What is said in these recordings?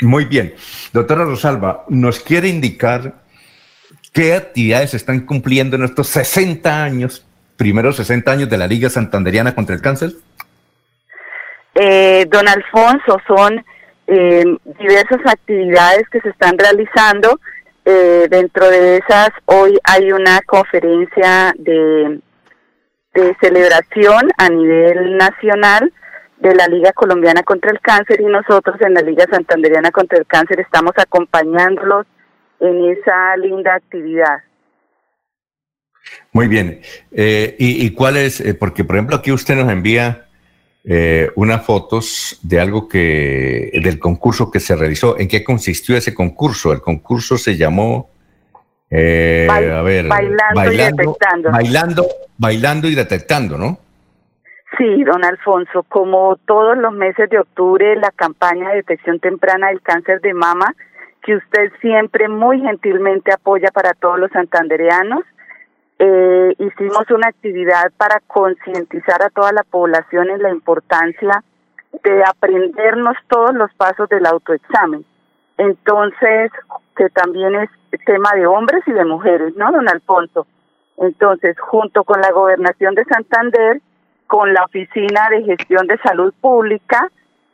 Muy bien. Doctora Rosalba, ¿nos quiere indicar qué actividades están cumpliendo en estos 60 años, primeros 60 años de la Liga Santanderiana contra el Cáncer? Eh, don Alfonso, son eh, diversas actividades que se están realizando. Eh, dentro de esas, hoy hay una conferencia de celebración a nivel nacional de la Liga Colombiana contra el Cáncer y nosotros en la Liga Santanderiana contra el Cáncer estamos acompañándolos en esa linda actividad. Muy bien. Eh, y, cuál es? Eh, porque, por ejemplo, aquí usted nos envía eh, unas fotos de algo que, del concurso que se realizó. ¿En qué consistió ese concurso? El concurso se llamó, a ver, bailando, y detectando. Bailando, bailando y detectando, ¿no? Sí, don Alfonso, como todos los meses de octubre, la campaña de detección temprana del cáncer de mama, que usted siempre muy gentilmente apoya para todos los santandereanos, eh, hicimos una actividad para concientizar a toda la población en la importancia de aprendernos todos los pasos del autoexamen. Entonces, que también es tema de hombres y de mujeres, ¿no, don Alfonso? Entonces, junto con la gobernación de Santander, con la Oficina de Gestión de Salud Pública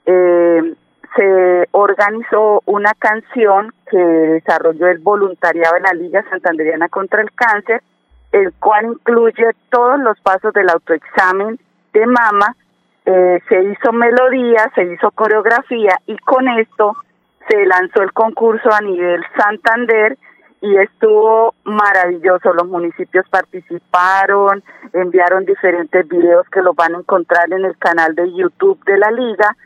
eh, se organizó una canción que desarrolló el voluntariado de la Liga Santanderiana contra el Cáncer, el cual incluye todos los pasos del autoexamen de mama, eh, se hizo melodía, se hizo coreografía y con esto se lanzó el concurso a nivel Santander y estuvo maravilloso. Los municipios participaron, enviaron diferentes videos que los van a encontrar en el canal de YouTube de la liga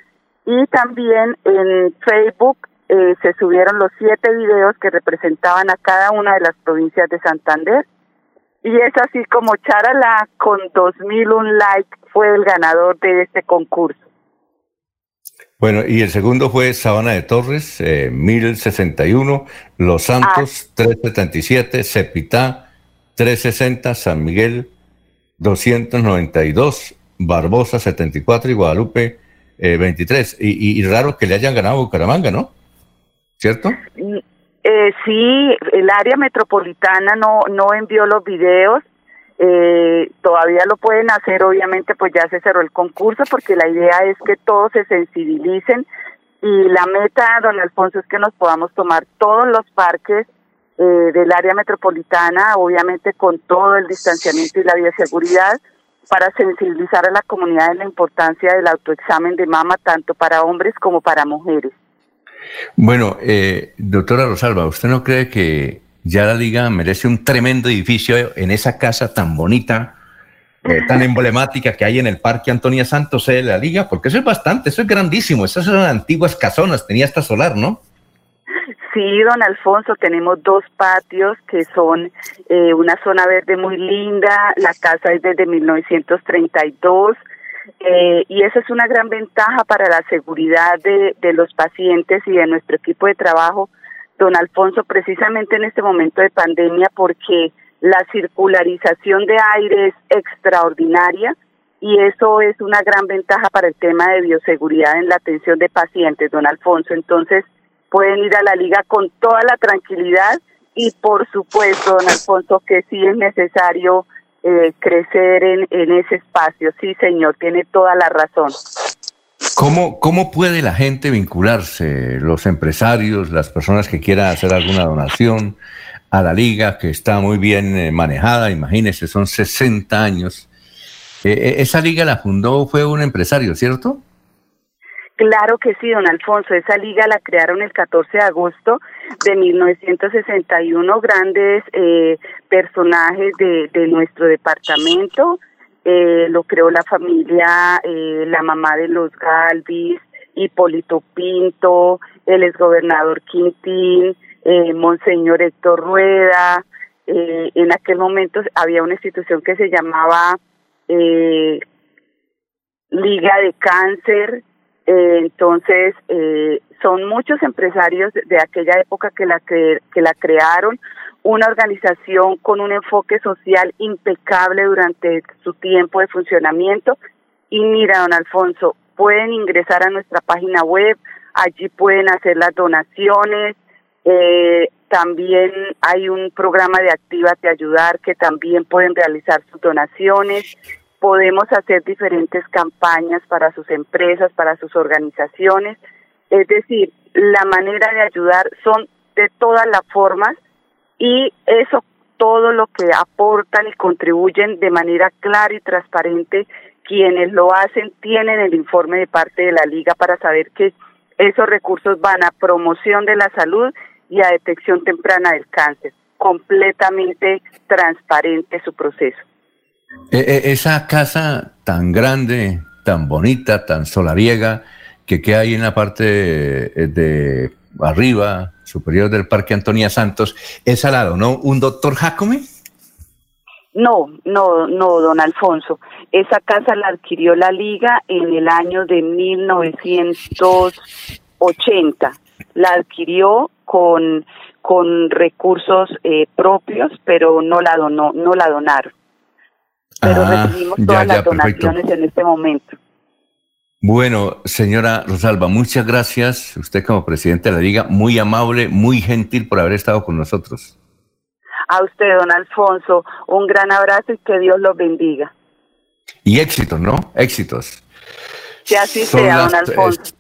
y también en Facebook eh, se subieron los siete videos que representaban a cada una de las provincias de Santander. Y es así como Charala con 2001 likes fue el ganador de este concurso. Bueno, y el segundo fue Sabana de Torres, eh, 1061, Los Santos, 377, Cepitá, 360, San Miguel, 292, Barbosa, 74 y Guadalupe, 23. Eh, y, y, raro que le hayan ganado Bucaramanga, ¿no? ¿Cierto? Eh, sí, el área metropolitana no, no envió los videos eh, todavía lo pueden hacer, obviamente pues ya se cerró el concurso porque la idea es que todos se sensibilicen y la meta, don Alfonso, es que nos podamos tomar todos los parques eh, del área metropolitana, obviamente con todo el distanciamiento y la bioseguridad, para sensibilizar a la comunidad de la importancia del autoexamen de mama, tanto para hombres como para mujeres. Bueno, eh, doctora Rosalba, ¿usted no cree que ya la liga merece un tremendo edificio en esa casa tan bonita, eh, tan emblemática que hay en el Parque Antonia Santos de la liga, porque eso es bastante, eso es grandísimo, esas son antiguas casonas, tenía hasta solar, ¿no? Sí, don Alfonso, tenemos dos patios que son eh, una zona verde muy linda, la casa es desde 1932 eh, y esa es una gran ventaja para la seguridad de, de los pacientes y de nuestro equipo de trabajo don Alfonso, precisamente en este momento de pandemia, porque la circularización de aire es extraordinaria y eso es una gran ventaja para el tema de bioseguridad en la atención de pacientes, don Alfonso. Entonces, pueden ir a la liga con toda la tranquilidad y por supuesto, don Alfonso, que sí es necesario eh, crecer en, en ese espacio. Sí, señor, tiene toda la razón. ¿Cómo, ¿Cómo puede la gente vincularse, los empresarios, las personas que quieran hacer alguna donación a la liga, que está muy bien eh, manejada? Imagínense, son 60 años. Eh, eh, esa liga la fundó, fue un empresario, ¿cierto? Claro que sí, don Alfonso. Esa liga la crearon el 14 de agosto de 1961 grandes personajes de, de nuestro departamento, eh, lo creó la familia, eh, la mamá de los Galvis, Hipólito Pinto, el exgobernador Quintín, eh, Monseñor Héctor Rueda. Eh, en aquel momento había una institución que se llamaba eh, Liga de Cáncer. Eh, entonces, eh, son muchos empresarios de aquella época que la, que, que la crearon una organización con un enfoque social impecable durante su tiempo de funcionamiento. Y mira, don Alfonso, pueden ingresar a nuestra página web, allí pueden hacer las donaciones, eh, también hay un programa de Actívate Ayudar que también pueden realizar sus donaciones. Podemos hacer diferentes campañas para sus empresas, para sus organizaciones. Es decir, la manera de ayudar son de todas las formas y eso todo lo que aportan y contribuyen de manera clara y transparente quienes lo hacen tienen el informe de parte de la liga para saber que esos recursos van a promoción de la salud y a detección temprana del cáncer. Completamente transparente su proceso. E, e, esa casa tan grande, tan bonita, tan solariega, que queda ahí en la parte de, arriba, superior del Parque Antonia Santos, es al lado, ¿no? ¿Un doctor Jacome? No, no, no, don Alfonso. Esa casa la adquirió la liga en el año de 1980. La adquirió con, con recursos eh, propios, pero no la donó, no la donaron. Pero ah, recibimos todas las donaciones en este momento. Bueno, señora Rosalba, muchas gracias. Usted como presidente de la Liga, muy amable, muy gentil por haber estado con nosotros. A usted, don Alfonso, un gran abrazo y que Dios los bendiga. Y éxitos, ¿no? Éxitos. Que así sea, don Alfonso.